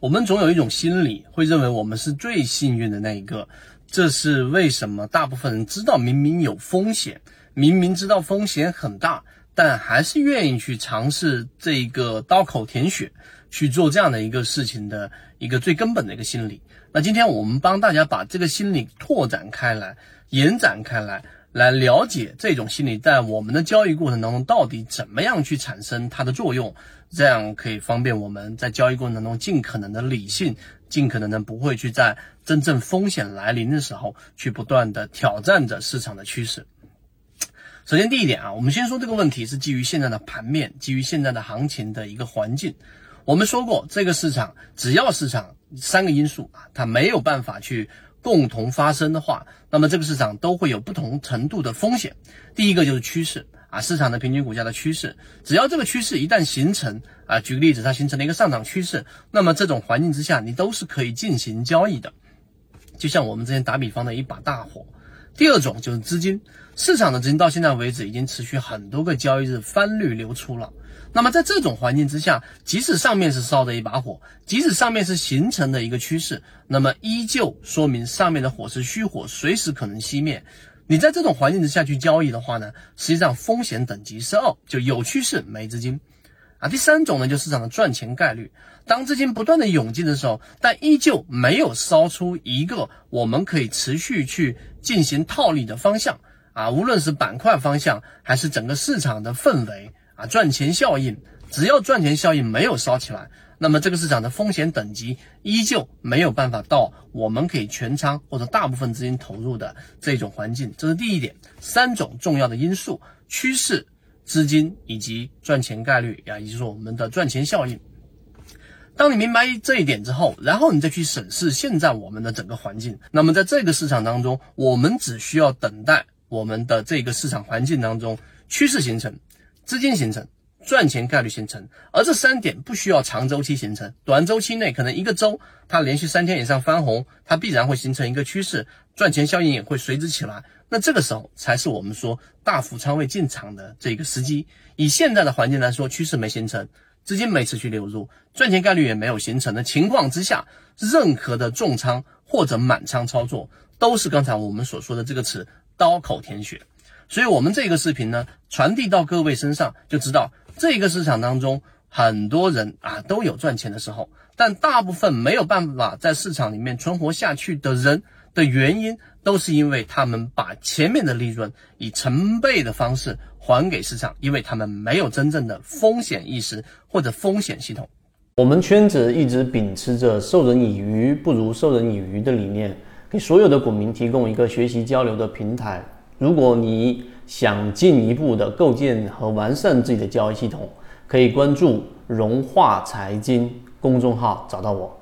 我们总有一种心理，会认为我们是最幸运的那一个。这是为什么？大部分人知道明明有风险，明明知道风险很大，但还是愿意去尝试这一个刀口舔血去做这样的一个事情的一个最根本的一个心理。那今天我们帮大家把这个心理拓展开来、延展开来。来了解这种心理在我们的交易过程当中到底怎么样去产生它的作用，这样可以方便我们在交易过程当中尽可能的理性，尽可能的不会去在真正风险来临的时候去不断的挑战着市场的趋势。首先第一点啊，我们先说这个问题是基于现在的盘面，基于现在的行情的一个环境。我们说过，这个市场只要市场三个因素啊，它没有办法去。共同发生的话，那么这个市场都会有不同程度的风险。第一个就是趋势啊，市场的平均股价的趋势，只要这个趋势一旦形成啊，举个例子，它形成了一个上涨趋势，那么这种环境之下，你都是可以进行交易的。就像我们之前打比方的一把大火。第二种就是资金，市场的资金到现在为止已经持续很多个交易日翻绿流出了。那么在这种环境之下，即使上面是烧的一把火，即使上面是形成的一个趋势，那么依旧说明上面的火是虚火，随时可能熄灭。你在这种环境之下去交易的话呢，实际上风险等级是二，就有趋势没资金啊。第三种呢，就市场的赚钱概率，当资金不断的涌进的时候，但依旧没有烧出一个我们可以持续去进行套利的方向啊，无论是板块方向还是整个市场的氛围。啊，赚钱效应，只要赚钱效应没有烧起来，那么这个市场的风险等级依旧没有办法到我们可以全仓或者大部分资金投入的这种环境。这是第一点，三种重要的因素：趋势、资金以及赚钱概率呀，也就是我们的赚钱效应。当你明白这一点之后，然后你再去审视现在我们的整个环境，那么在这个市场当中，我们只需要等待我们的这个市场环境当中趋势形成。资金形成，赚钱概率形成，而这三点不需要长周期形成，短周期内可能一个周，它连续三天以上翻红，它必然会形成一个趋势，赚钱效应也会随之起来。那这个时候才是我们说大幅仓位进场的这个时机。以现在的环境来说，趋势没形成，资金没持续流入，赚钱概率也没有形成的情况之下，任何的重仓或者满仓操作，都是刚才我们所说的这个词刀口舔血。所以，我们这个视频呢，传递到各位身上，就知道这个市场当中，很多人啊都有赚钱的时候，但大部分没有办法在市场里面存活下去的人的原因，都是因为他们把前面的利润以成倍的方式还给市场，因为他们没有真正的风险意识或者风险系统。我们圈子一直秉持着授人以鱼不如授人以渔的理念，给所有的股民提供一个学习交流的平台。如果你想进一步的构建和完善自己的交易系统，可以关注融化财经公众号，找到我。